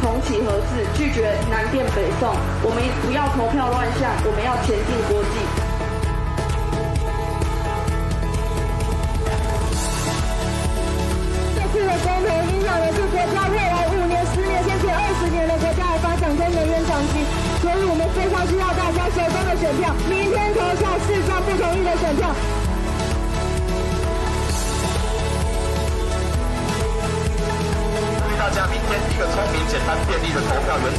重启合制拒绝南电北送我们不要投票乱象我们要前进国际。这次的公投影响的是国家未来五年十年甚至二十年的国家的发展跟能源长期所以我们非常需要大家手中的选票明天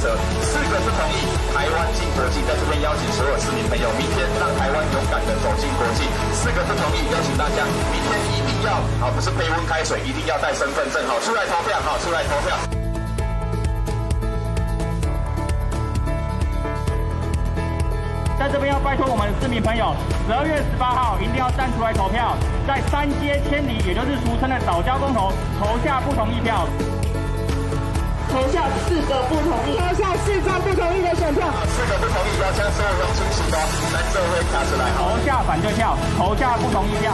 四个不同意，台湾进国际。在这边邀请所有市民朋友，明天让台湾勇敢的走进国际。四个不同意，邀请大家明天一定要，好，不是杯温开水，一定要带身份证，好，出来投票，好，出来投票。在这边要拜托我们的市民朋友，十二月十八号一定要站出来投票，在三街千里，也就是俗称的藻礁公投，投下不同意票。四个不同意，投下四张不同意的选票。四个不同意，要将所有人清洗的，来社会卡出来。投下反对票，投下不同意票。